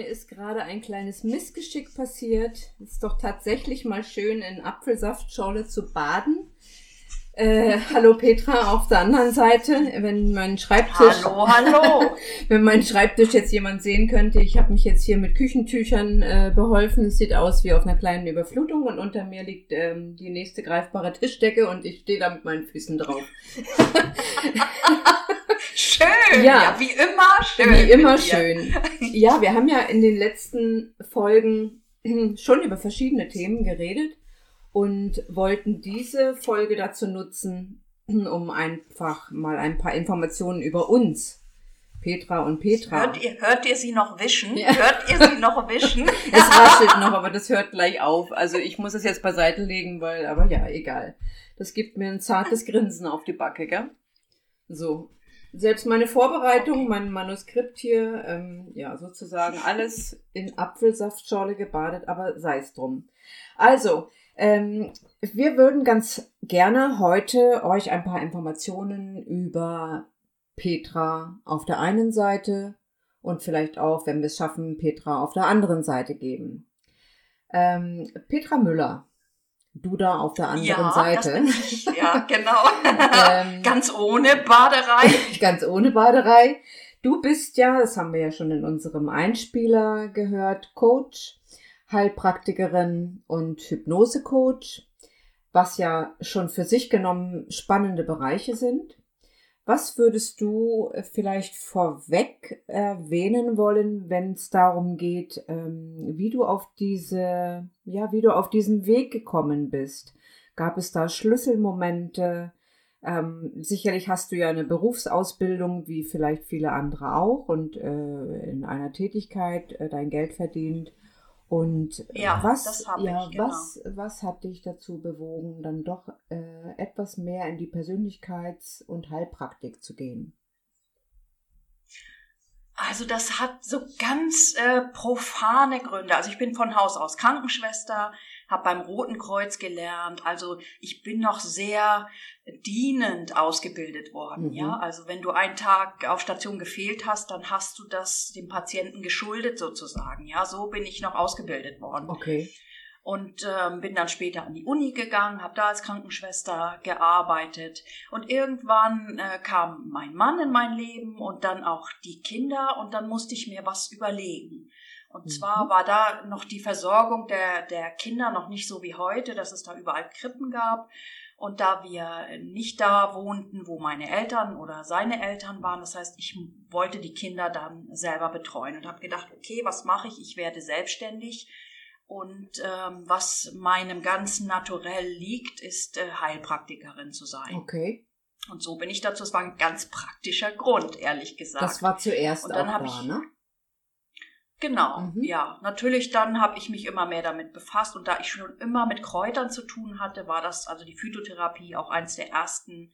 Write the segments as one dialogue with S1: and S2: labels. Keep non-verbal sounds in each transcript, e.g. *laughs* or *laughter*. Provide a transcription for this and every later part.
S1: Mir ist gerade ein kleines Missgeschick passiert. Ist doch tatsächlich mal schön in Apfelsaftschorle zu baden. Äh, hallo Petra auf der anderen Seite. Wenn mein Schreibtisch,
S2: Hallo, hallo. *laughs*
S1: wenn mein Schreibtisch jetzt jemand sehen könnte, ich habe mich jetzt hier mit Küchentüchern äh, beholfen. Es sieht aus wie auf einer kleinen Überflutung und unter mir liegt ähm, die nächste greifbare Tischdecke und ich stehe da mit meinen Füßen drauf. *laughs*
S2: Schön.
S1: Ja.
S2: Ja, wie immer schön.
S1: Wie immer schön. Ja, wir haben ja in den letzten Folgen schon über verschiedene Themen geredet und wollten diese Folge dazu nutzen, um einfach mal ein paar Informationen über uns, Petra und Petra.
S2: Hört ihr, hört ihr sie noch wischen?
S1: Ja.
S2: Hört ihr sie noch *laughs* wischen?
S1: Es raschelt noch, aber das hört gleich auf. Also ich muss es jetzt beiseite legen, weil, aber ja, egal. Das gibt mir ein zartes Grinsen auf die Backe, gell? So. Selbst meine Vorbereitung, mein Manuskript hier, ähm, ja, sozusagen alles in Apfelsaftschorle gebadet, aber sei es drum. Also, ähm, wir würden ganz gerne heute euch ein paar Informationen über Petra auf der einen Seite und vielleicht auch, wenn wir es schaffen, Petra auf der anderen Seite geben. Ähm, Petra Müller, du da auf der anderen
S2: ja,
S1: Seite,
S2: ich. Ja, *laughs* genau.
S1: Ähm,
S2: Ganz ohne Baderei. *laughs*
S1: ganz ohne Baderei. Du bist ja, das haben wir ja schon in unserem Einspieler gehört, Coach, Heilpraktikerin und Hypnosecoach, was ja schon für sich genommen spannende Bereiche sind. Was würdest du äh, vielleicht vorweg erwähnen wollen, wenn es darum geht, ähm, wie du auf diese, ja, wie du auf diesen Weg gekommen bist? Gab es da Schlüsselmomente? Ähm, sicherlich hast du ja eine Berufsausbildung, wie vielleicht viele andere auch, und äh, in einer Tätigkeit äh, dein Geld verdient. Und
S2: Ja,
S1: was, ja,
S2: ich, genau.
S1: was, was hat dich dazu bewogen, dann doch äh, etwas mehr in die Persönlichkeits- und Heilpraktik zu gehen?
S2: Also das hat so ganz äh, profane Gründe. Also ich bin von Haus aus Krankenschwester, habe beim Roten Kreuz gelernt. Also ich bin noch sehr dienend ausgebildet worden.
S1: Mhm.
S2: Ja, also wenn du einen Tag auf Station gefehlt hast, dann hast du das dem Patienten geschuldet sozusagen. Ja, so bin ich noch ausgebildet worden
S1: Okay.
S2: und ähm, bin dann später an die Uni gegangen, habe da als Krankenschwester gearbeitet und irgendwann äh, kam mein Mann in mein Leben und dann auch die Kinder und dann musste ich mir was überlegen. Und
S1: Mhm.
S2: zwar war da noch die Versorgung der, der Kinder noch nicht so wie heute, dass es da überall Krippen gab. Und da wir nicht da wohnten, wo meine Eltern oder seine Eltern waren, das heißt, ich wollte die Kinder dann selber betreuen und habe gedacht, okay, was mache ich? Ich werde selbstständig und ähm, was meinem ganzen Naturell liegt, ist äh, Heilpraktikerin zu sein.
S1: Okay.
S2: Und so bin ich dazu. Es war ein ganz praktischer Grund, ehrlich gesagt.
S1: Das war zuerst
S2: Und dann
S1: auch da,
S2: ich-
S1: ne?
S2: Genau,
S1: Mhm.
S2: ja. Natürlich dann habe ich mich immer mehr damit befasst und da ich schon immer mit Kräutern zu tun hatte, war das also die Phytotherapie auch eins der ersten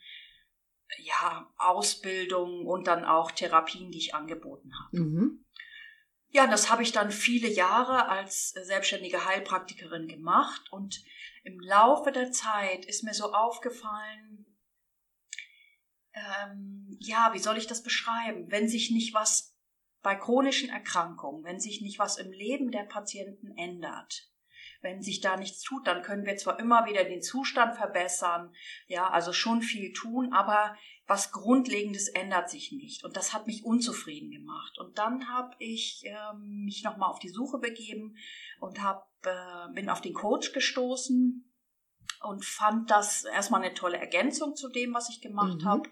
S2: ja, Ausbildungen und dann auch Therapien, die ich angeboten habe.
S1: Mhm.
S2: Ja, das habe ich dann viele Jahre als selbstständige Heilpraktikerin gemacht und im Laufe der Zeit ist mir so aufgefallen, ähm, ja, wie soll ich das beschreiben? Wenn sich nicht was bei chronischen Erkrankungen, wenn sich nicht was im Leben der Patienten ändert, wenn sich da nichts tut, dann können wir zwar immer wieder den Zustand verbessern, ja, also schon viel tun, aber was Grundlegendes ändert sich nicht. Und das hat mich unzufrieden gemacht. Und dann habe ich ähm, mich nochmal auf die Suche begeben und hab, äh, bin auf den Coach gestoßen und fand das erstmal eine tolle Ergänzung zu dem, was ich gemacht
S1: Mhm.
S2: habe.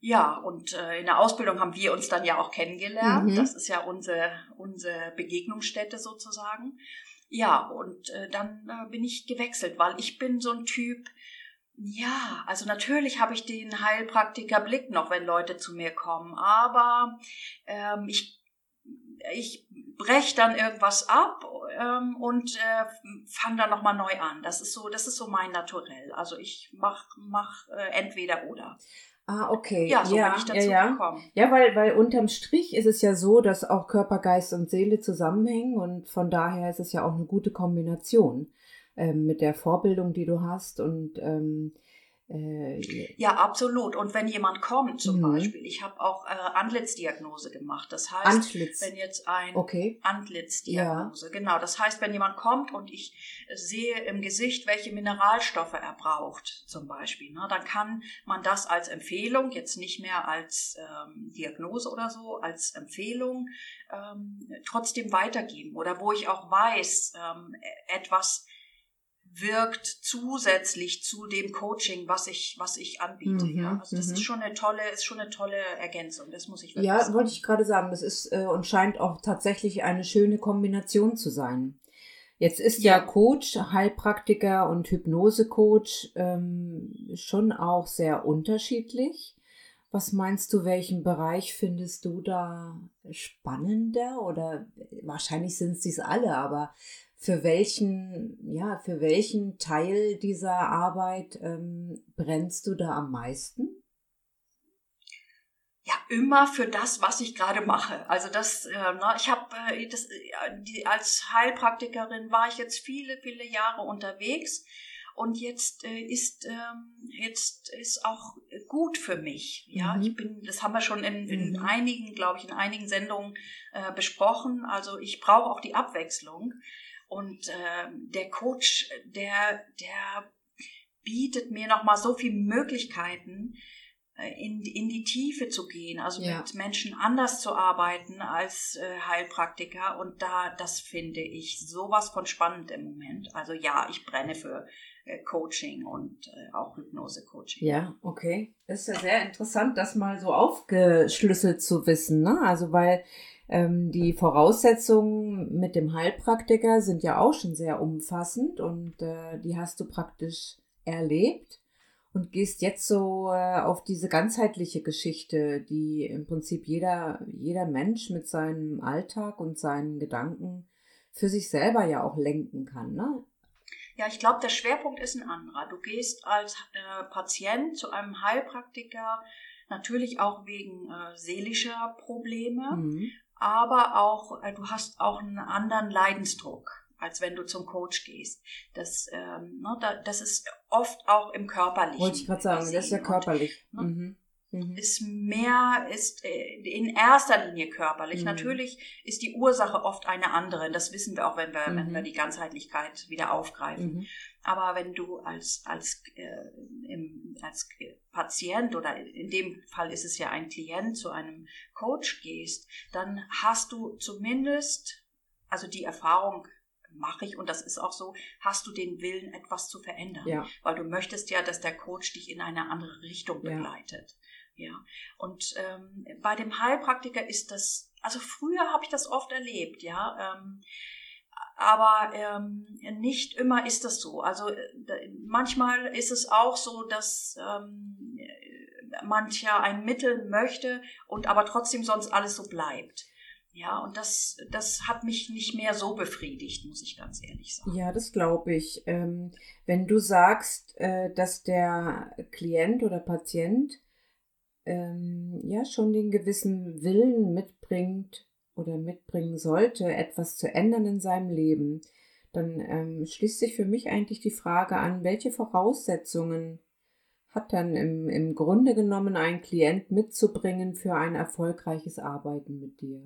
S2: Ja, und äh, in der Ausbildung haben wir uns dann ja auch kennengelernt.
S1: Mhm.
S2: Das ist ja unsere, unsere Begegnungsstätte sozusagen. Ja, und äh, dann äh, bin ich gewechselt, weil ich bin so ein Typ, Ja, also natürlich habe ich den Heilpraktikerblick noch, wenn Leute zu mir kommen, aber ähm, ich, ich breche dann irgendwas ab ähm, und äh, fange dann nochmal neu an. Das ist so, das ist so mein Naturell. Also ich mach, mach äh, entweder oder.
S1: Ah, okay.
S2: Ja, so
S1: ja,
S2: bin ich dazu
S1: ja, ja.
S2: gekommen.
S1: Ja, weil, weil unterm Strich ist es ja so, dass auch Körper, Geist und Seele zusammenhängen und von daher ist es ja auch eine gute Kombination ähm, mit der Vorbildung, die du hast und ähm, äh,
S2: Ja, absolut. Und wenn jemand kommt, zum
S1: Mhm.
S2: Beispiel, ich habe auch äh, Antlitzdiagnose gemacht. Das heißt,
S1: Antlitz.
S2: wenn jetzt ein
S1: Okay.
S2: Antlitzdiagnose, genau. Das heißt, wenn jemand kommt und ich sehe im Gesicht, welche Mineralstoffe er braucht, zum Beispiel, ne, dann kann man das als Empfehlung, jetzt nicht mehr als ähm, Diagnose oder so, als Empfehlung ähm, trotzdem weitergeben. Oder wo ich auch weiß, ähm, etwas wirkt zusätzlich zu dem Coaching, was ich, was ich anbiete.
S1: Mhm,
S2: ja. Also das
S1: mhm.
S2: ist schon eine tolle, ist schon eine tolle Ergänzung. Das muss ich wirklich
S1: Ja,
S2: sagen.
S1: wollte ich gerade sagen, das ist äh, und scheint auch tatsächlich eine schöne Kombination zu sein. Jetzt ist ja,
S2: Ja.
S1: Coach, Heilpraktiker und Hypnosecoach ähm, schon auch sehr unterschiedlich. Was meinst du, welchen Bereich findest du da spannender? Oder wahrscheinlich sind es dies alle, aber für welchen, ja, für welchen Teil dieser Arbeit ähm, brennst du da am meisten?
S2: Ja, immer für das, was ich gerade mache. Also das, äh, na, ich habe äh, das, äh, die, als Heilpraktikerin war ich jetzt viele, viele Jahre unterwegs und jetzt äh, ist ähm, jetzt ist auch gut für mich. Ja,
S1: Mhm.
S2: ich bin, das haben wir schon in, in
S1: Mhm.
S2: einigen, glaube ich, in einigen Sendungen äh, besprochen. Also ich brauche auch die Abwechslung und äh, der Coach, der der bietet mir noch mal so viele Möglichkeiten äh, in, in die Tiefe zu gehen, also
S1: Ja.
S2: mit Menschen anders zu arbeiten als äh, Heilpraktiker. Und da, das finde ich sowas von spannend im Moment. Also ja, ich brenne für äh, Coaching und äh, auch Hypnose-Coaching.
S1: Ja, okay. Das ist ja sehr interessant, das mal so aufgeschlüsselt zu wissen, ne? Also weil ähm, die Voraussetzungen mit dem Heilpraktiker sind ja auch schon sehr umfassend und äh, die hast du praktisch erlebt und gehst jetzt so äh, auf diese ganzheitliche Geschichte, die im Prinzip jeder, jeder Mensch mit seinem Alltag und seinen Gedanken für sich selber ja auch lenken kann, ne?
S2: Ja, ich glaube, der Schwerpunkt ist ein anderer. Du gehst als äh, Patient zu einem Heilpraktiker, natürlich auch wegen äh, seelischer Probleme.
S1: Mhm.
S2: Aber auch äh, du hast auch einen anderen Leidensdruck, als wenn du zum Coach gehst. Das, ähm, ne, da, das ist oft auch im körperlichen.
S1: Wollte ich gerade sagen, das ist ja
S2: gesehen.
S1: körperlich.
S2: ne?
S1: Mhm. Mhm.
S2: Ist mehr, ist äh, in erster Linie körperlich.
S1: Mhm.
S2: Natürlich ist die Ursache oft eine andere. Das wissen wir auch, wenn wir, wenn
S1: Mhm.
S2: wir die Ganzheitlichkeit wieder aufgreifen.
S1: Mhm.
S2: Aber wenn du als, als, äh, im, als Patient oder in dem Fall ist es ja ein Klient zu einem Coach gehst, dann hast du zumindest, also die Erfahrung mache ich und das ist auch so, hast du den Willen, etwas zu verändern.
S1: Ja.
S2: Weil du möchtest ja, dass der Coach dich in eine andere Richtung begleitet. Ja. Und ähm, bei dem Heilpraktiker ist das, also früher habe ich das oft erlebt, ja. Ähm, aber ähm, nicht immer ist das so. Also äh, manchmal ist es auch so, dass ähm, äh, mancher ein Mittel möchte und aber trotzdem sonst alles so bleibt. Ja, und das, das hat mich nicht mehr so befriedigt, muss ich ganz ehrlich sagen.
S1: Ja, das glaube ich. Ähm, wenn du sagst, äh, dass der Klient oder Patient ähm, ja schon den gewissen Willen mitbringt oder mitbringen sollte, etwas zu ändern in seinem Leben, dann ähm, schließt sich für mich eigentlich die Frage an, welche Voraussetzungen hat dann im, im Grunde genommen ein Klient mitzubringen für ein erfolgreiches Arbeiten mit dir?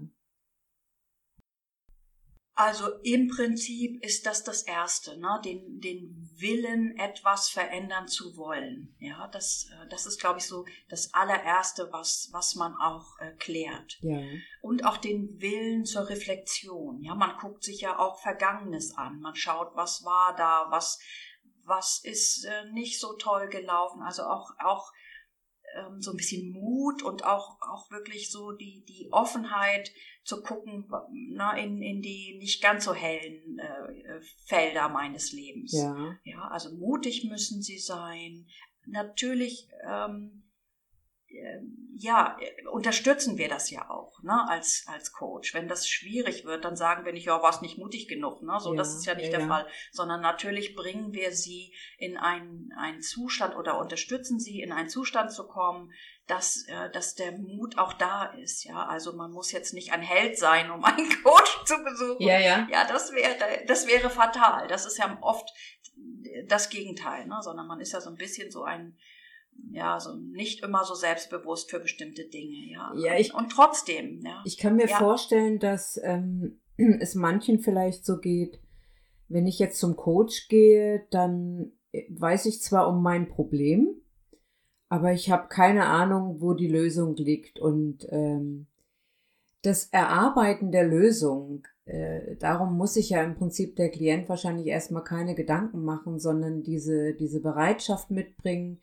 S2: Also im Prinzip ist das das Erste, ne? den, den Willen, etwas verändern zu wollen. Ja, das, äh, das ist, glaube ich, so das allererste, was, was man auch äh, klärt.
S1: Ja.
S2: Und auch den Willen zur Reflexion. Ja, man guckt sich ja auch Vergangenes an. Man schaut, was war da, was, was ist äh, nicht so toll gelaufen. Also auch, auch ähm, so ein bisschen Mut und auch, auch wirklich so die, die Offenheit zu gucken na, in, in die nicht ganz so hellen äh, Felder meines Lebens.
S1: Ja.
S2: ja. Also mutig müssen sie sein. Natürlich ähm, ja, unterstützen wir das ja auch, ne, als, als Coach. Wenn das schwierig wird, dann sagen wir nicht, ja, warst nicht mutig genug, ne, so,
S1: Ja,
S2: das ist ja nicht
S1: ja,
S2: der
S1: ja.
S2: Fall, sondern natürlich bringen wir sie in einen, einen Zustand oder unterstützen sie in einen Zustand zu kommen, dass, äh, dass der Mut auch da ist, ja. Also man muss jetzt nicht ein Held sein, um einen *laughs* Coach zu besuchen.
S1: Ja, ja.
S2: Ja, das wäre, das wäre fatal. Das ist ja oft das Gegenteil, ne? sondern man ist ja so ein bisschen so ein, ja, so nicht immer so selbstbewusst für bestimmte Dinge, ja.
S1: Ja, ich-
S2: und trotzdem, ja.
S1: Ich kann mir
S2: Ja.
S1: vorstellen, dass ähm, *clears throat* es manchen vielleicht so geht, wenn ich jetzt zum Coach gehe, dann äh, weiß ich zwar um mein Problem, aber ich habe keine Ahnung, wo die Lösung liegt. Und ähm, das Erarbeiten der Lösung, äh, darum muss sich ja im Prinzip der Klient wahrscheinlich erstmal keine Gedanken machen, sondern diese, diese Bereitschaft mitbringen,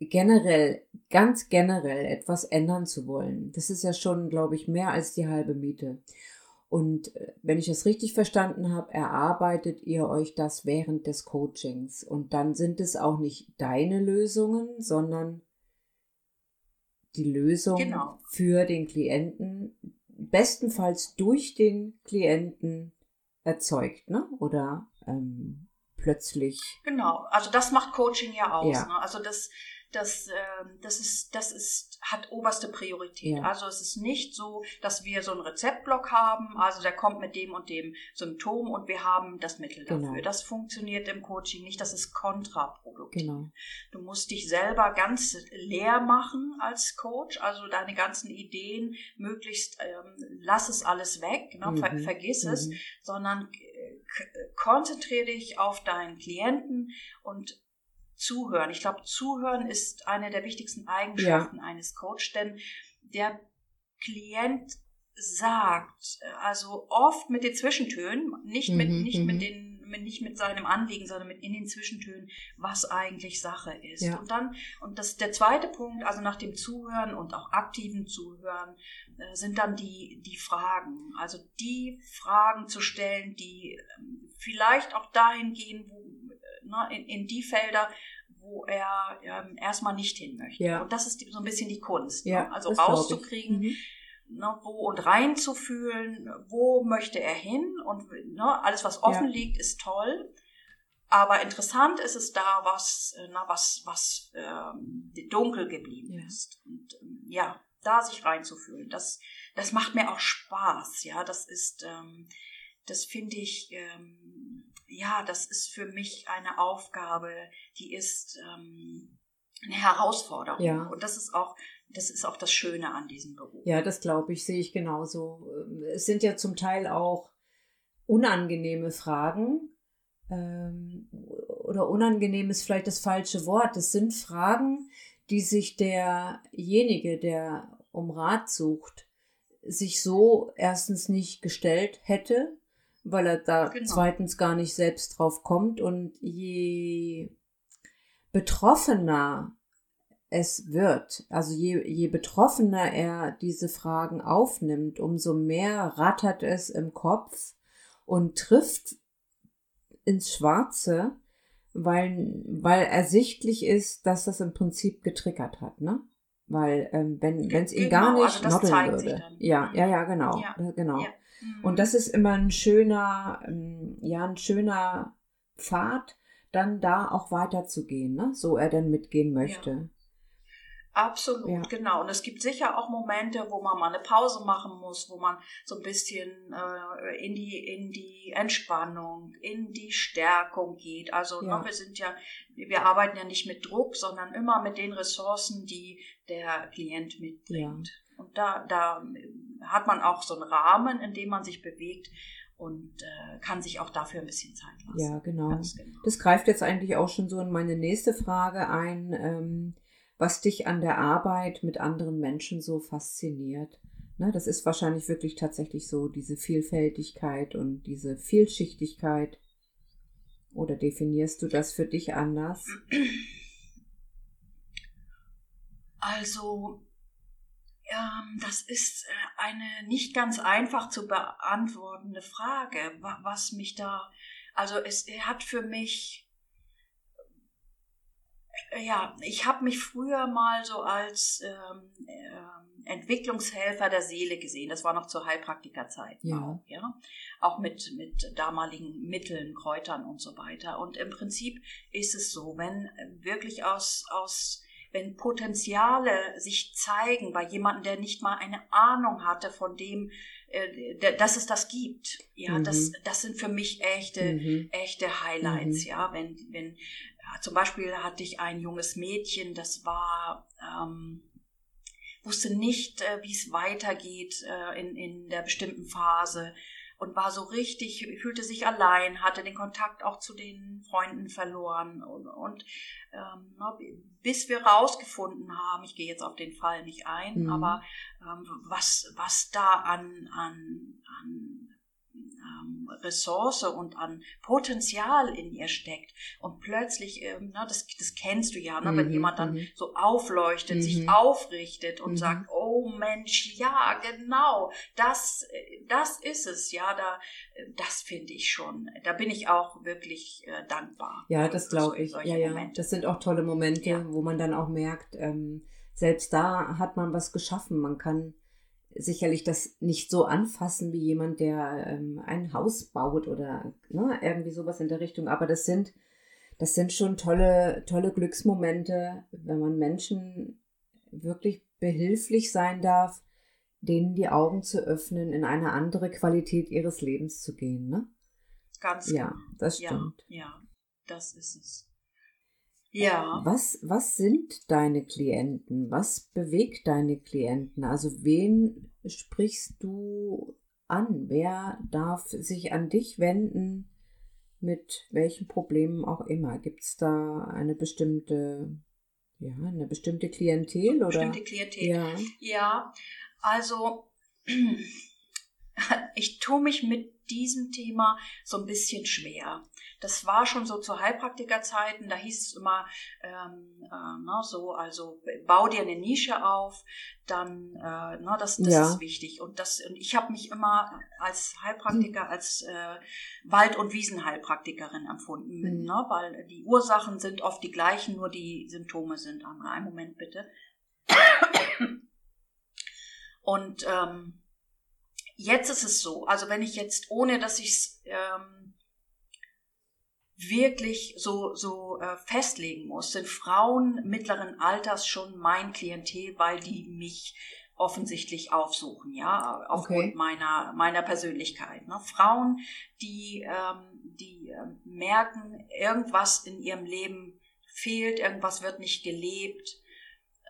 S1: generell, ganz generell etwas ändern zu wollen. Das ist ja schon, glaube ich, mehr als die halbe Miete. Und äh, wenn ich das richtig verstanden habe, erarbeitet ihr euch das während des Coachings. Und dann sind es auch nicht deine Lösungen, sondern die Lösung
S2: Genau.
S1: für den Klienten, bestenfalls durch den Klienten erzeugt, ne? Oder ähm, plötzlich.
S2: Genau, also das macht Coaching ja aus.
S1: Ja.
S2: Ne? Also das, das, ähm, das ist, das ist, hat oberste Priorität.
S1: Ja.
S2: Also es ist nicht so, dass wir so einen Rezeptblock haben, also der kommt mit dem und dem Symptom und wir haben das Mittel dafür.
S1: Genau.
S2: Das funktioniert im Coaching nicht, das ist kontraproduktiv.
S1: Genau.
S2: Du musst dich selber ganz leer machen als Coach, also deine ganzen Ideen möglichst, ähm, lass es alles weg, ne? Ver
S1: Mhm.
S2: vergiss es,
S1: Mhm.
S2: sondern äh, konzentriere dich auf deinen Klienten und zuhören. Ich glaube, zuhören ist eine der wichtigsten Eigenschaften eines Coach, denn der Klient sagt, äh, also oft mit den Zwischentönen, nicht mit,
S1: Mhm,
S2: nicht
S1: mhm.
S2: mit den, mit, nicht mit seinem Anliegen, sondern mit in den Zwischentönen, was eigentlich Sache ist.
S1: Ja.
S2: Und dann, und das der zweite Punkt, also nach dem Zuhören und auch aktiven Zuhören, äh, sind dann die, die Fragen. Also die Fragen zu stellen, die ähm, vielleicht auch dahin gehen, wo, ne, in, in die Felder, wo er ähm, erstmal nicht hin möchte.
S1: Ja.
S2: Und das ist die, so ein bisschen die Kunst.
S1: Ja,
S2: ne? Also rauszukriegen,
S1: Mhm.
S2: ne, wo und reinzufühlen, wo möchte er hin und ne, alles, was offen
S1: Ja.
S2: liegt, ist toll. Aber interessant ist es da, was, äh, na, was, was ähm, dunkel geblieben
S1: Ja.
S2: ist. Und ähm, ja, da sich reinzufühlen, das, das macht mir auch Spaß. Ja, das ist, ähm, das finde ich, ähm, ja, das ist für mich eine Aufgabe, die ist ähm, eine Herausforderung.
S1: Ja.
S2: Und das ist auch, das ist auch das Schöne an diesem Beruf.
S1: Ja, das glaube ich, sehe ich genauso. Ähm, Es sind ja zum Teil auch unangenehme Fragen. Ähm, oder unangenehm ist vielleicht das falsche Wort. Es sind Fragen, die sich derjenige, der um Rat sucht, sich so erstens nicht gestellt hätte, weil er da
S2: Genau.
S1: zweitens gar nicht selbst drauf kommt. Und je betroffener es wird, also je, je betroffener er diese Fragen aufnimmt, umso mehr rattert es im Kopf und trifft ins Schwarze, weil, weil ersichtlich ist, dass das im Prinzip getriggert hat, ne? Weil ähm, wenn es ihn gar
S2: Genau,
S1: nicht
S2: also
S1: würde. Ja,
S2: Mhm.
S1: ja, ja, genau.
S2: Ja.
S1: genau.
S2: Ja. Mhm.
S1: Und das ist immer ein schöner, ähm, ja, ein schöner Pfad, dann da auch weiterzugehen, ne? so er denn mitgehen möchte.
S2: Absolut,
S1: Ja.
S2: genau. Und es gibt sicher auch Momente, wo man mal eine Pause machen muss, wo man so ein bisschen äh, in die in die Entspannung, in die Stärkung geht. Also
S1: Ja.
S2: ne, wir sind ja, wir arbeiten ja nicht mit Druck, sondern immer mit den Ressourcen, die der Klient mitbringt. Und da da hat man auch so einen Rahmen, in dem man sich bewegt und äh, kann sich auch dafür ein bisschen Zeit lassen.
S1: Ja, genau.
S2: Genau.
S1: Das greift jetzt eigentlich auch schon so in meine nächste Frage ein, ähm, was dich an der Arbeit mit anderen Menschen so fasziniert. Ne, das ist wahrscheinlich wirklich tatsächlich so, diese Vielfältigkeit und diese Vielschichtigkeit. Oder definierst du das für dich anders?
S2: Also, das ist äh, eine nicht ganz einfach zu beantwortende Frage, was mich da, also es hat für mich, äh, ja, ich habe mich früher mal so als ähm, ähm, Entwicklungshelfer der Seele gesehen. Das war noch zur Heilpraktikerzeit.
S1: Ja.
S2: Auch, ja. Auch mit, mit damaligen Mitteln, Kräutern und so weiter. Und im Prinzip ist es so, wenn wirklich aus, aus wenn Potenziale sich zeigen bei jemandem, der nicht mal eine Ahnung hatte von dem, äh, dass es das gibt. Ja, mhm. das, das sind für mich echte, mhm. echte Highlights. Mhm. Ja, wenn, wenn, ja, zum Beispiel hatte ich ein junges Mädchen, das war, ähm, wusste nicht, äh, wie es weitergeht äh, in, in der bestimmten Phase und war so richtig, fühlte sich allein, hatte den Kontakt auch zu den Freunden verloren und, und ähm, bis wir rausgefunden haben, ich gehe jetzt auf den Fall nicht ein, mhm. aber ähm, was, was da an, an, an ähm, Ressource und an Potenzial in ihr steckt. Und plötzlich, ähm, na, das, das kennst du ja, ne, mhm, wenn jemand dann mhm. so aufleuchtet, mhm. sich aufrichtet und mhm. sagt, oh Mensch, ja, genau, das, das ist es, ja, da, das finde ich schon, da bin ich auch wirklich äh, dankbar.
S1: Ja, das glaube ich. Ja, ja, Momente. das sind auch tolle Momente, ja. wo man dann auch merkt, ähm, selbst da hat man was geschaffen. Man kann sicherlich das nicht so anfassen wie jemand, der ähm, ein Haus baut oder ne, irgendwie sowas in der Richtung. Aber das sind, das sind schon tolle, tolle Glücksmomente, wenn man Menschen wirklich behilflich sein darf, denen die Augen zu öffnen, in eine andere Qualität ihres Lebens zu gehen. Ne?
S2: Ganz
S1: ja, genau. das stimmt.
S2: Ja, ja, das ist es. Ja.
S1: Was, was sind deine Klienten? Was bewegt deine Klienten? Also wen sprichst du an? Wer darf sich an dich wenden? Mit welchen Problemen auch immer? Gibt es da eine bestimmte, ja, eine bestimmte Klientel oder?
S2: Bestimmte Klientel. Ja. ja, also *clears throat* ich tue mich mit diesem Thema so ein bisschen schwer. Das war schon so zu Heilpraktikerzeiten, da hieß es immer ähm, äh, na, so, also bau dir eine Nische auf, dann, äh, na, das, das ja. ist wichtig. Und, das, und ich habe mich immer als Heilpraktiker, als äh, Wald- und Wiesenheilpraktikerin empfunden, mhm. ne, weil die Ursachen sind oft die gleichen, nur die Symptome sind andere. Einen Moment bitte. Und ähm, jetzt ist es so, also wenn ich jetzt, ohne dass ich es ähm, wirklich so, so äh, festlegen muss, sind Frauen mittleren Alters schon mein Klientel, weil die mich offensichtlich aufsuchen, ja, aufgrund okay. meiner, meiner Persönlichkeit. Ne? Frauen, die, ähm, die äh, merken, irgendwas in ihrem Leben fehlt, irgendwas wird nicht gelebt.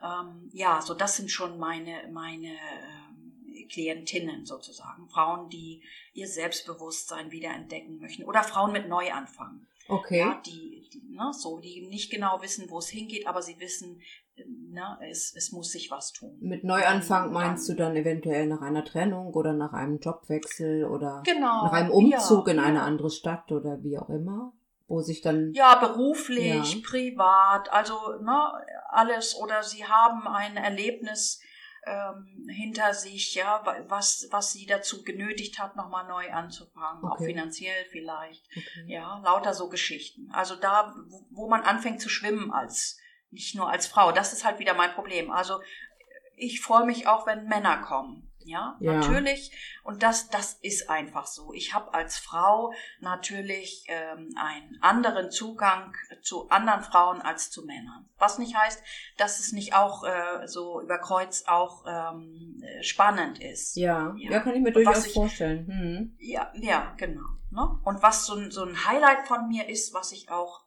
S2: Ähm, ja, so das sind schon meine, meine äh, Klientinnen sozusagen. Frauen, die ihr Selbstbewusstsein wiederentdecken möchten oder Frauen mit Neuanfang.
S1: Okay.
S2: Ja, die, die, ne, so, die nicht genau wissen, wo es hingeht, aber sie wissen, ne, es, es muss sich was tun.
S1: Mit Neuanfang meinst du dann eventuell nach einer Trennung oder nach einem Jobwechsel oder
S2: genau,
S1: nach einem Umzug ja, in eine andere Stadt oder wie auch immer? Wo sich dann.
S2: Ja, beruflich, ja. privat, also ne, alles. Oder sie haben ein Erlebnis, ähm, hinter sich, ja, was, was sie dazu genötigt hat, nochmal neu anzufangen, okay. auch finanziell vielleicht. Okay. Ja, lauter so Geschichten. Also da, wo man anfängt zu schwimmen als, nicht nur als Frau, das ist halt wieder mein Problem. Also ich freue mich auch, wenn Männer kommen. Ja, ja, natürlich. Und das, das ist einfach so. Ich habe als Frau natürlich ähm, einen anderen Zugang zu anderen Frauen als zu Männern. Was nicht heißt, dass es nicht auch äh, so über Kreuz auch ähm, spannend ist.
S1: Ja, ja, ja kann ich mir durchaus ich, vorstellen. Hm.
S2: Ja, ja, genau. Ne? Und was so, so ein Highlight von mir ist, was ich auch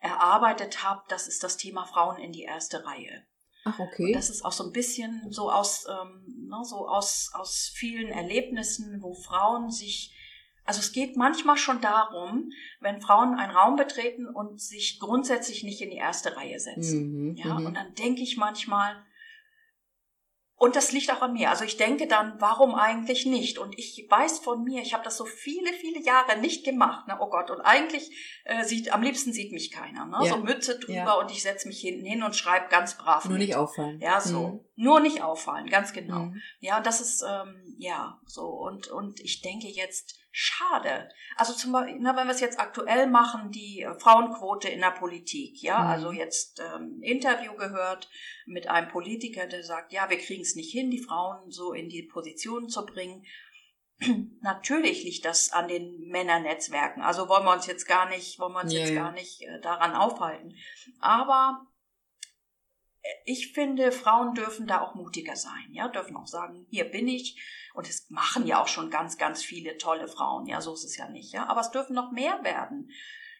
S2: erarbeitet habe, das ist das Thema Frauen in die erste Reihe.
S1: Ach, okay. Und
S2: das ist auch so ein bisschen so aus, ähm, ne, so aus, aus vielen Erlebnissen, wo Frauen sich, also es geht manchmal schon darum, wenn Frauen einen Raum betreten und sich grundsätzlich nicht in die erste Reihe setzen. Mhm, ja, mhm. und dann denke ich manchmal, und das liegt auch an mir. Also ich denke dann, warum eigentlich nicht? Und ich weiß von mir, ich habe das so viele, viele Jahre nicht gemacht. Ne? Oh Gott, und eigentlich äh, sieht, am liebsten sieht mich keiner. Ne?
S1: Ja.
S2: So Mütze drüber
S1: Ja.
S2: und ich setze mich hinten hin und schreibe ganz brav.
S1: Nur
S2: mit.
S1: nicht auffallen.
S2: Ja, so.
S1: Mhm.
S2: Nur nicht auffallen, ganz genau.
S1: Mhm.
S2: Ja, und das ist, ähm, ja, so. Und, und ich denke jetzt, schade. Also zum Beispiel, na, wenn wir es jetzt aktuell machen, die äh, Frauenquote in der Politik, ja,
S1: Mhm.
S2: also jetzt ähm, ein Interview gehört mit einem Politiker, der sagt, ja, wir kriegen es nicht hin, die Frauen so in die Position zu bringen. *clears throat* Natürlich liegt das an den Männernetzwerken. Also wollen wir uns jetzt gar nicht, wollen wir uns
S1: Ja,
S2: jetzt gar nicht äh, daran aufhalten. Aber ich finde, Frauen dürfen da auch mutiger sein, ja, dürfen auch sagen, hier bin ich. Und es machen ja auch schon ganz, ganz viele tolle Frauen, ja, so ist es ja nicht, ja. Aber es dürfen noch mehr werden.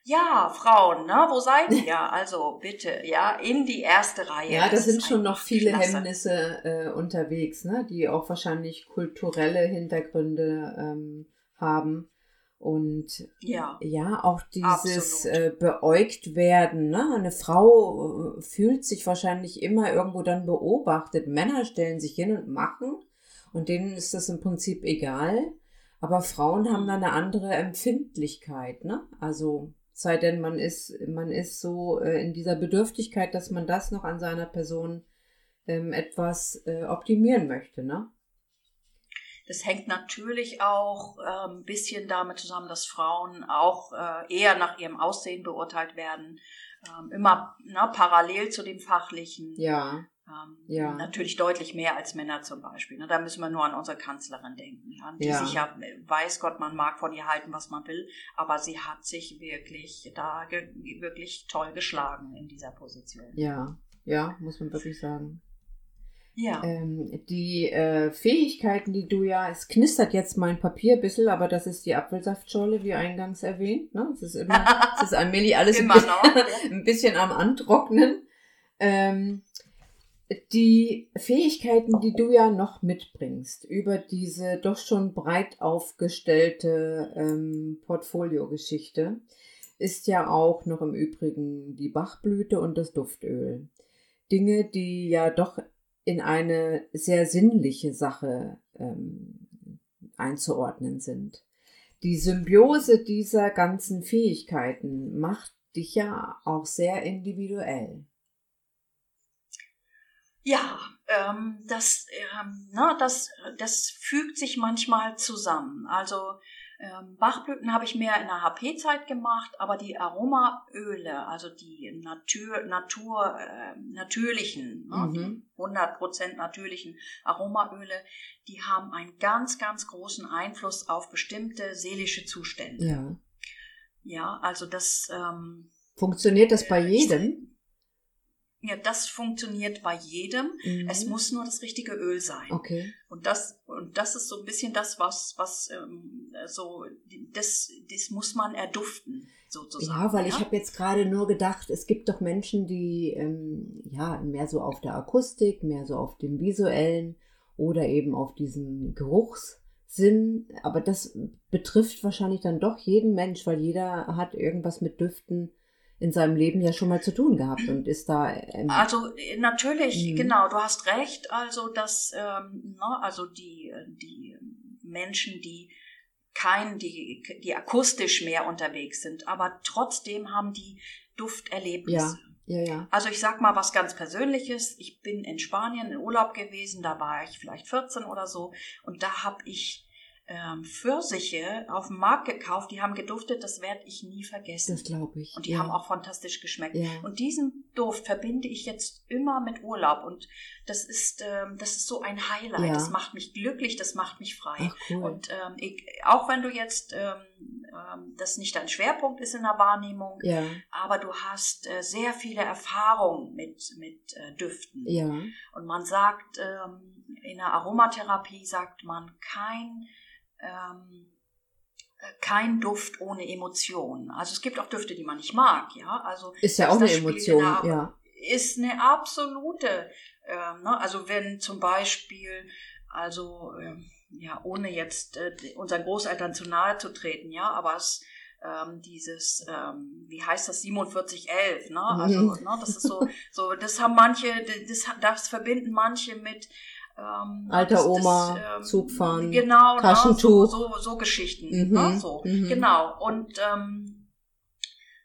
S2: Ja, Frauen, ne, wo seid ihr? *laughs* Also bitte, ja, in die erste Reihe.
S1: Ja,
S2: ist
S1: sind schon noch viele
S2: klasse.
S1: Hemmnisse äh, unterwegs, ne? die auch wahrscheinlich kulturelle Hintergründe ähm, haben. Und
S2: Ja,
S1: ja, auch dieses äh, beäugt werden. Ne? Eine Frau äh, fühlt sich wahrscheinlich immer irgendwo dann beobachtet. Männer stellen sich hin und machen und denen ist das im Prinzip egal. Aber Frauen haben da eine andere Empfindlichkeit. Ne? Also sei denn, man ist, man ist so äh, in dieser Bedürftigkeit, dass man das noch an seiner Person ähm, etwas äh, optimieren möchte. Ne?
S2: Das hängt natürlich auch äh, ein bisschen damit zusammen, dass Frauen auch äh, eher nach ihrem Aussehen beurteilt werden, ähm, immer ne, parallel zu dem Fachlichen.
S1: Ja,
S2: Ähm,
S1: Ja.
S2: Natürlich deutlich mehr als Männer zum Beispiel. Ne? Da müssen wir nur an unsere Kanzlerin denken. Ja? Die
S1: Ja.
S2: sich ja, weiß Gott, man mag von ihr halten, was man will, aber sie hat sich wirklich da wirklich toll geschlagen in dieser Position.
S1: ja, ja, muss man wirklich sagen.
S2: Ja.
S1: Ähm, die äh, Fähigkeiten, die du ja, es knistert jetzt mein Papier ein bisschen, aber das ist die Apfelsaftschorle, wie eingangs erwähnt. Ne? Es ist immer, es ist allmählich alles *laughs* ein bisschen,
S2: noch. *laughs*
S1: ein bisschen am Antrocknen. Ähm, die Fähigkeiten, die du ja noch mitbringst, über diese doch schon breit aufgestellte ähm, Portfoliogeschichte, ist ja auch noch im Übrigen die Bachblüte und das Duftöl. Dinge, die ja doch in eine sehr sinnliche Sache ähm, einzuordnen sind. Die Symbiose dieser ganzen Fähigkeiten macht dich ja auch sehr individuell.
S2: Ja, ähm, das, ähm, na, das, das fügt sich manchmal zusammen. Also ähm, Bachblüten habe ich mehr in der HP-Zeit gemacht, aber die Aromaöle, also die Natur, Natur äh, natürlichen, ne,
S1: Mhm.
S2: die 100% natürlichen Aromaöle, die haben einen ganz, ganz großen Einfluss auf bestimmte seelische Zustände.
S1: Ja.
S2: Ja, also das ähm,
S1: Funktioniert das bei jedem?
S2: Ja, das funktioniert bei jedem.
S1: Mhm.
S2: Es muss nur das richtige Öl sein.
S1: Okay.
S2: Und das, und das ist so ein bisschen das, was, was ähm, so, das, das muss man erduften, sozusagen.
S1: Ja, weil ich habe jetzt gerade nur gedacht, es gibt doch Menschen, die ähm, ja mehr so auf der Akustik, mehr so auf dem visuellen oder eben auf diesem Geruchssinn. Aber das betrifft wahrscheinlich dann doch jeden Mensch, weil jeder hat irgendwas mit Düften in seinem Leben ja schon mal zu tun gehabt und ist da. Ähm,
S2: Also äh, natürlich,
S1: Mhm.
S2: genau, du hast recht. Also dass, ähm, ne, also die äh, die Menschen, die kein, die die akustisch mehr unterwegs sind, aber trotzdem haben die Dufterlebnisse.
S1: ja, ja.
S2: Also ich sag mal was ganz Persönliches. Ich bin in Spanien in Urlaub gewesen, da war ich vielleicht 14 oder so und da habe ich ähm, Pfirsiche auf dem Markt gekauft, die haben geduftet, das werde ich nie vergessen.
S1: Das glaube ich.
S2: Und die
S1: ja.
S2: haben auch fantastisch geschmeckt.
S1: Ja.
S2: Und diesen Duft verbinde ich jetzt immer mit Urlaub. Und das ist, ähm, das ist so ein Highlight.
S1: Ja.
S2: Das macht mich glücklich, das macht mich frei.
S1: Ach, cool.
S2: Und ähm, ich, auch wenn du jetzt ähm, ähm, das nicht dein Schwerpunkt ist in der Wahrnehmung,
S1: ja,
S2: aber du hast äh, sehr viele Erfahrungen mit, mit äh, Düften.
S1: ja,
S2: Und man sagt, ähm, in der Aromatherapie sagt man kein, ähm, äh, kein Duft ohne Emotion. Also es gibt auch Düfte, die man nicht mag, ja. Also
S1: ist ja auch eine Emotion.
S2: Ar-
S1: Ja,
S2: ist eine absolute, ähm, ne? also wenn zum Beispiel, also ähm, ja, ohne jetzt äh, unseren Großeltern zu nahe zu treten, ja, aber es ähm, dieses, ähm, wie heißt das, 4711, ne? Also,
S1: Mhm.
S2: ne, das ist so, so, das haben manche, das, das verbinden manche mit Ähm,
S1: Alter
S2: das-
S1: Oma,
S2: das, ähm,
S1: Zug fahren,
S2: genau,
S1: Taschentuch.
S2: Ne, so, so, so Geschichten.
S1: Mhm,
S2: Ne, so,
S1: mhm.
S2: Genau. Und ähm,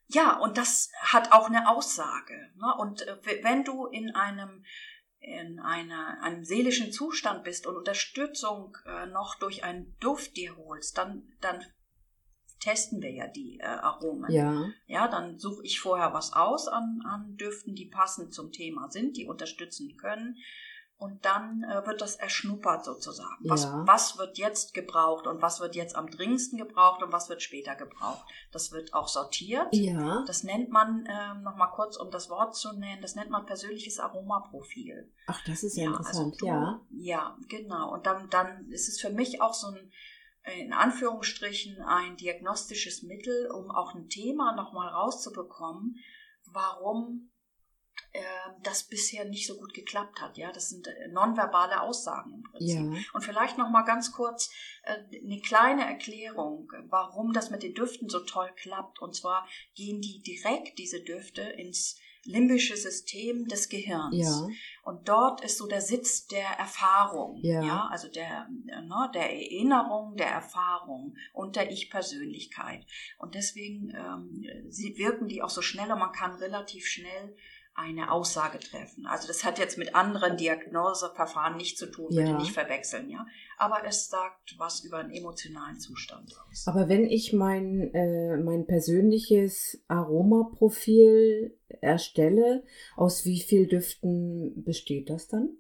S2: ja, und das hat auch eine Aussage. Ne? Und äh, wenn du in einem in einer, einem seelischen Zustand bist und Unterstützung äh, noch durch einen Duft dir holst, dann, dann testen wir ja die äh, Aromen.
S1: Ja.
S2: Ja, dann suche ich vorher was aus an, an Düften, die passend zum Thema sind, die unterstützen können. Und dann äh, wird das erschnuppert sozusagen. Was,
S1: Ja.
S2: was wird jetzt gebraucht und was wird jetzt am dringendsten gebraucht und was wird später gebraucht. Das wird auch sortiert.
S1: Ja.
S2: Das nennt man, ähm, nochmal kurz, um das Wort zu nennen, das nennt man persönliches Aromaprofil.
S1: Ach, das ist ja, interessant.
S2: also du,
S1: ja.
S2: Ja, genau. Und dann, dann ist es für mich auch so ein, äh, in Anführungsstrichen, ein diagnostisches Mittel, um auch ein Thema nochmal rauszubekommen, warum das bisher nicht so gut geklappt hat. Ja, das sind äh, nonverbale Aussagen im Prinzip.
S1: Ja.
S2: Und vielleicht noch mal ganz kurz äh, eine kleine Erklärung, warum das mit den Düften so toll klappt. Und zwar gehen die direkt diese Düfte ins limbische System des Gehirns.
S1: Ja.
S2: Und dort ist so der Sitz der Erfahrung,
S1: Ja.
S2: also der, äh, ne, der Erinnerung, der Erfahrung und der Ich-Persönlichkeit. Und deswegen ähm, sie wirken die auch so schnell und man kann relativ schnell eine Aussage treffen. Also das hat jetzt mit anderen Diagnoseverfahren nichts zu tun, bitte
S1: Ja.
S2: nicht verwechseln, ja. Aber es sagt was über einen emotionalen Zustand aus.
S1: Aber wenn ich mein, äh, mein persönliches Aromaprofil erstelle, aus wie viel Düften besteht das dann?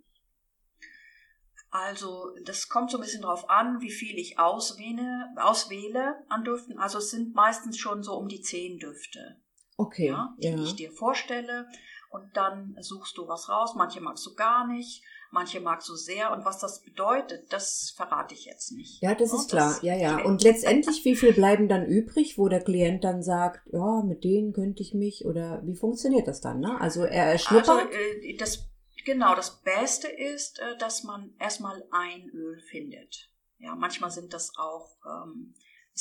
S2: Also das kommt so ein bisschen drauf an, wie viel ich auswähle, auswähle an Düften. Also es sind meistens schon so um die zehn Düfte,
S1: Okay.
S2: ja, die
S1: ja.
S2: ich dir vorstelle. Und dann suchst du was raus. Manche magst du gar nicht, manche magst du sehr. Und was das bedeutet, das verrate ich jetzt nicht.
S1: Ja, das
S2: Ne,
S1: ist klar. Ja, ja.
S2: klärt-
S1: Und letztendlich, wie viel bleiben dann übrig, wo der Klient dann sagt, ja, mit denen könnte ich mich oder wie funktioniert das dann? Ne? Also er
S2: Also
S1: schnuppert.
S2: äh, das genau das Beste ist, äh, dass man erstmal ein Öl findet. Ja, manchmal sind das auch ähm,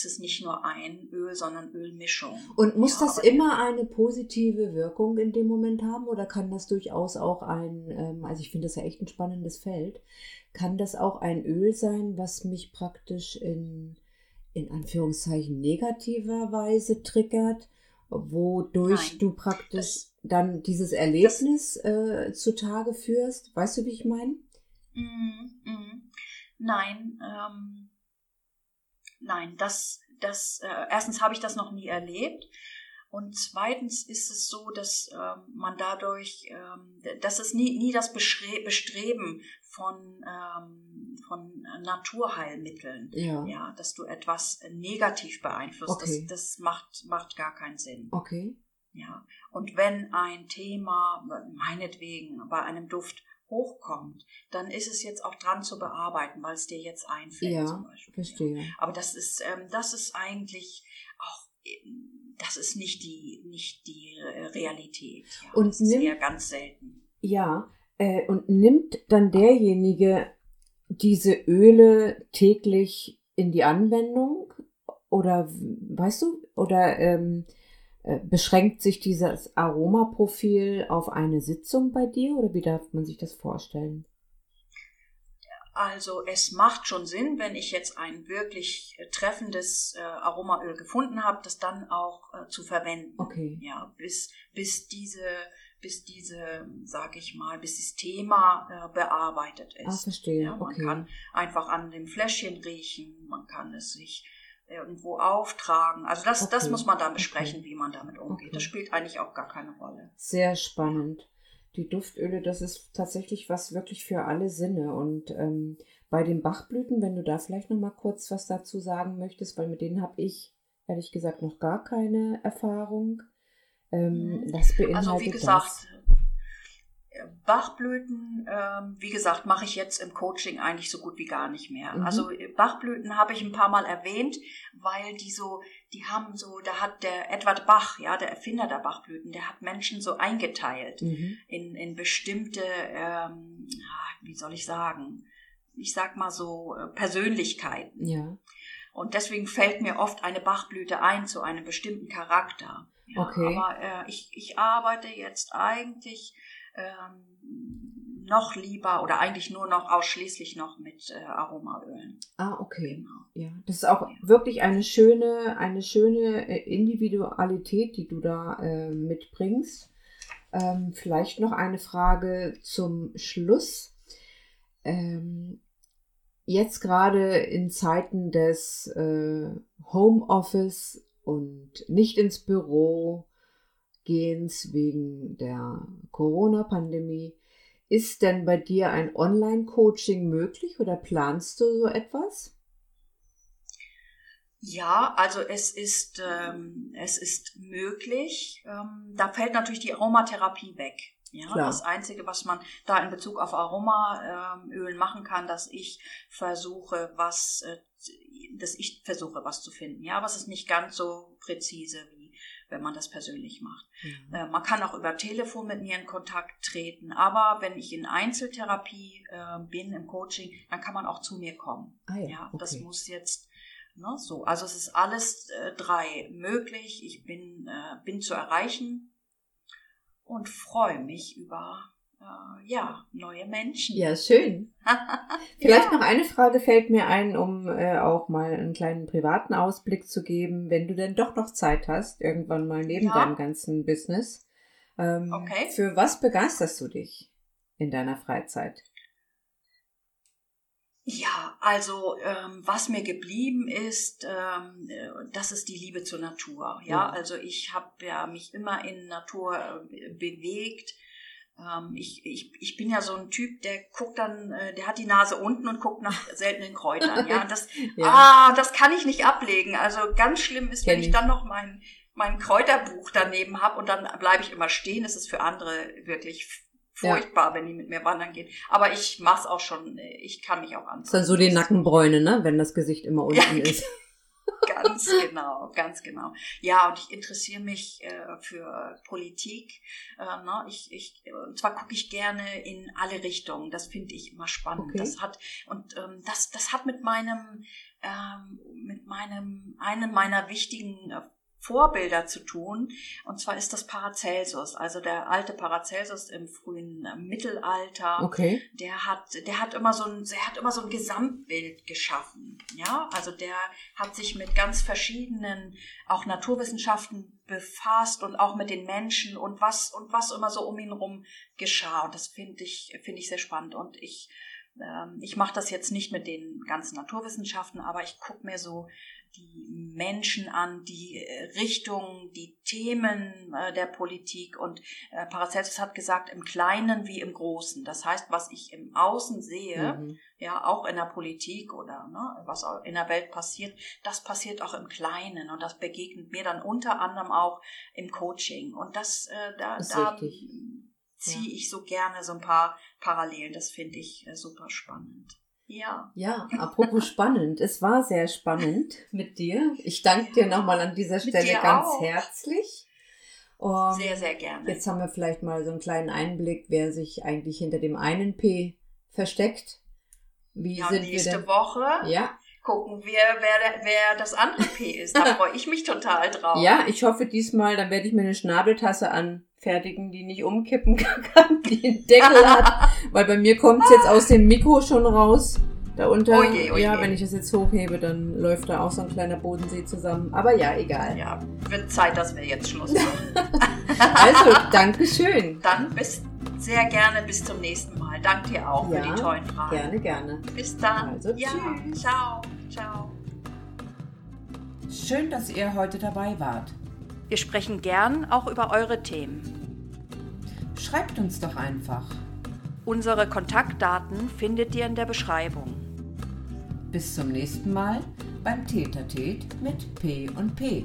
S2: ist es nicht nur ein Öl, sondern Ölmischung.
S1: und muss
S2: ja,
S1: das immer eine positive Wirkung in dem Moment haben oder kann das durchaus auch ein, ähm, also ich finde das ja echt ein spannendes Feld, kann das auch ein Öl sein, was mich praktisch in, in Anführungszeichen negativer Weise triggert, wodurch
S2: Nein,
S1: du praktisch
S2: das-
S1: dann dieses Erlebnis äh, zutage führst? Weißt du, wie ich meine?
S2: Mhm, mhm. Nein, ähm, nein, das, das, äh, erstens habe ich das noch nie erlebt. Und zweitens ist es so, dass ähm, man dadurch, ähm, das ist nie, nie das Bestreben von, ähm, von Naturheilmitteln,
S1: Ja.
S2: ja, dass du etwas negativ beeinflusst.
S1: Okay.
S2: Das, das macht, macht gar keinen Sinn.
S1: Okay.
S2: Ja, und wenn ein Thema meinetwegen bei einem Duft hochkommt, dann ist es jetzt auch dran zu bearbeiten, weil es dir jetzt einfällt
S1: Ja,
S2: zum Beispiel.
S1: Verstehe.
S2: Aber das ist, ähm, das ist eigentlich auch, ähm, das ist nicht die, nicht die äh, Realität. Ja,
S1: Und
S2: das ist
S1: nimm-
S2: eher ganz selten.
S1: Ja, äh, und nimmt dann derjenige diese Öle täglich in die Anwendung? Oder weißt du, oder ähm, äh, beschränkt sich dieses Aromaprofil auf eine Sitzung bei dir oder wie darf man sich das vorstellen?
S2: Also es macht schon Sinn, wenn ich jetzt ein wirklich äh, treffendes äh, Aromaöl gefunden habe, das dann auch äh, zu verwenden.
S1: Okay.
S2: Ja, bis, bis diese, bis diese, sag ich mal, bis das Thema äh, bearbeitet
S1: Ah,
S2: ist.
S1: verstehe.
S2: Ja, man
S1: okay.
S2: kann einfach an dem Fläschchen riechen, man kann es sich irgendwo auftragen. Also das, das
S1: Okay,
S2: muss man dann besprechen,
S1: okay.
S2: wie man damit umgeht.
S1: Okay.
S2: Das spielt eigentlich auch gar keine Rolle.
S1: Sehr spannend. Die Duftöle, das ist tatsächlich was wirklich für alle Sinne. Und ähm, bei den Bachblüten, wenn du da vielleicht noch mal kurz was dazu sagen möchtest, weil mit denen habe ich ehrlich gesagt noch gar keine Erfahrung. Ähm,
S2: Mhm.
S1: was beinhaltet
S2: Also wie gesagt, äh, Bachblüten, ähm, wie gesagt, mache ich jetzt im Coaching eigentlich so gut wie gar nicht mehr.
S1: Mhm.
S2: Also äh, Bachblüten habe ich ein paar Mal erwähnt, weil die so, die haben so, da hat der Edward Bach, ja, der Erfinder der Bachblüten, der hat Menschen so eingeteilt?
S1: Mhm.
S2: in, in bestimmte, ähm, ah, wie soll ich sagen, ich sag mal so äh, Persönlichkeiten.
S1: Ja,
S2: Und deswegen fällt mir oft eine Bachblüte ein zu einem bestimmten Charakter. Ja,
S1: Okay.
S2: Aber äh, ich, ich arbeite jetzt eigentlich ähm, noch lieber oder eigentlich nur noch ausschließlich noch mit äh, Aromaölen.
S1: Ah, okay.
S2: Genau.
S1: Ja, das ist auch wirklich eine schöne, eine schöne äh, Individualität, die du da äh, mitbringst. Ähm, vielleicht noch eine Frage zum Schluss. Ähm, jetzt gerade in Zeiten des äh, Homeoffice und nicht ins Büro gehens wegen der Corona-Pandemie, ist denn bei dir ein Online-Coaching möglich oder planst du so etwas?
S2: Ja, also es ist, ähm, es ist möglich. Ähm, da fällt natürlich die Aromatherapie weg. Ja,
S1: Klar.
S2: das Einzige, was man da in Bezug auf Aromaölen machen kann, dass ich versuche, was, äh, dass ich versuche, was zu finden. Ja, aber es ist nicht ganz so präzise, wie wenn man das persönlich macht. Äh, Man kann auch über Telefon mit mir in Kontakt treten, aber wenn ich in Einzeltherapie äh, bin, im Coaching, dann kann man auch zu mir kommen.
S1: Ah ja,
S2: Ja, das
S1: okay.
S2: muss jetzt ne, so. Also es ist alles äh, drei möglich. Ich bin, äh, bin zu erreichen und freue mich über ja, neue Menschen.
S1: Ja, schön. *laughs* Vielleicht
S2: Ja.
S1: noch eine Frage fällt mir ein, um äh, auch mal einen kleinen privaten Ausblick zu geben, wenn du denn doch noch Zeit hast, irgendwann mal neben
S2: Ja.
S1: deinem ganzen Business. Ähm,
S2: Okay.
S1: Für was begeisterst du dich in deiner Freizeit?
S2: Ja, also ähm, was mir geblieben ist, ähm, äh, das ist die Liebe zur Natur. Ja,
S1: Ja.
S2: also ich habe ja mich immer in Natur äh, bewegt. Ähm, ich, ich, ich bin ja so ein Typ, der guckt dann, äh, der hat die Nase unten und guckt nach seltenen Kräutern. Ja, *laughs* das, ah, das kann ich nicht ablegen. Also ganz schlimm ist,
S1: Kenn
S2: wenn ich
S1: ich.
S2: dann noch mein mein Kräuterbuch daneben habe und dann bleibe ich immer stehen. Das ist für andere wirklich
S1: Ja.
S2: furchtbar, wenn die mit mir wandern gehen. Aber ich mach's auch schon. äh, Ich kann mich auch anziehen.
S1: Das ist dann so die Nackenbräune, ne? Wenn das Gesicht immer unten *laughs*
S2: Ja.
S1: ist.
S2: Ganz genau, ganz genau. Ja, und ich interessiere mich äh, für Politik. Äh, ne? ich, ich, und zwar gucke ich gerne in alle Richtungen. Das finde ich immer spannend.
S1: Okay.
S2: Das hat und ähm, das, das hat mit meinem, ähm, mit meinem, einem meiner wichtigen äh, Vorbilder zu tun. Und zwar ist das Paracelsus, also der alte Paracelsus im frühen äh, Mittelalter
S1: Okay.
S2: der hat, der hat immer so ein, der hat immer so ein Gesamtbild geschaffen. Ja, also der hat sich mit ganz verschiedenen, auch Naturwissenschaften befasst und auch mit den Menschen und was, und was immer so um ihn rum geschah. Und das finde ich, finde ich sehr spannend. Und ich, ähm, ich mache das jetzt nicht mit den ganzen Naturwissenschaften, aber ich gucke mir so die Menschen an, die äh, Richtungen, die Themen äh, der Politik und äh, Paracelsus hat gesagt, im Kleinen wie im Großen. Das heißt, was ich im Außen sehe,
S1: Mhm.
S2: ja, auch in der Politik oder ne, was in der Welt passiert, das passiert auch im Kleinen und das begegnet mir dann unter anderem auch im Coaching. Und das, äh, da,
S1: Ist
S2: da ziehe ich so gerne so ein paar Parallelen. Das finde ich äh, super spannend. Ja.
S1: Ja, apropos spannend. Es war sehr spannend mit dir. Ich danke dir nochmal an dieser Stelle ganz
S2: auch.
S1: herzlich. Um,
S2: Sehr, sehr gerne.
S1: Jetzt haben wir vielleicht mal so einen kleinen Einblick, wer sich eigentlich hinter dem einen P versteckt. Wie
S2: ja,
S1: sind wir
S2: nächste
S1: denn?
S2: Woche
S1: Ja,
S2: gucken wir, wer, wer das andere P ist. Da *laughs* freue ich mich total drauf.
S1: ja, ich hoffe diesmal, dann werde ich mir eine Schnabeltasse anfertigen, die nicht umkippen *laughs* kann, die einen Deckel hat, *laughs* weil bei mir kommt es jetzt aus dem Mikro schon raus. Da unter,
S2: Oh je, oh
S1: ja,
S2: je.
S1: wenn ich es jetzt hochhebe, dann läuft da auch so ein kleiner Bodensee zusammen. Aber ja, egal.
S2: Ja, wird Zeit, dass wir jetzt Schluss machen. *laughs*
S1: Also, Dankeschön.
S2: Dann bis sehr gerne bis zum nächsten Mal. Danke dir auch
S1: Ja,
S2: für die tollen Fragen.
S1: Gerne, gerne.
S2: Bis dann.
S1: Also,
S2: ja,
S1: tschüss.
S2: ciao, ciao.
S3: Schön, dass ihr heute dabei wart.
S4: Wir sprechen gern auch über eure Themen.
S3: Schreibt uns doch einfach.
S4: Unsere Kontaktdaten findet ihr in der Beschreibung.
S3: Bis zum nächsten Mal beim Tätertät mit P und P.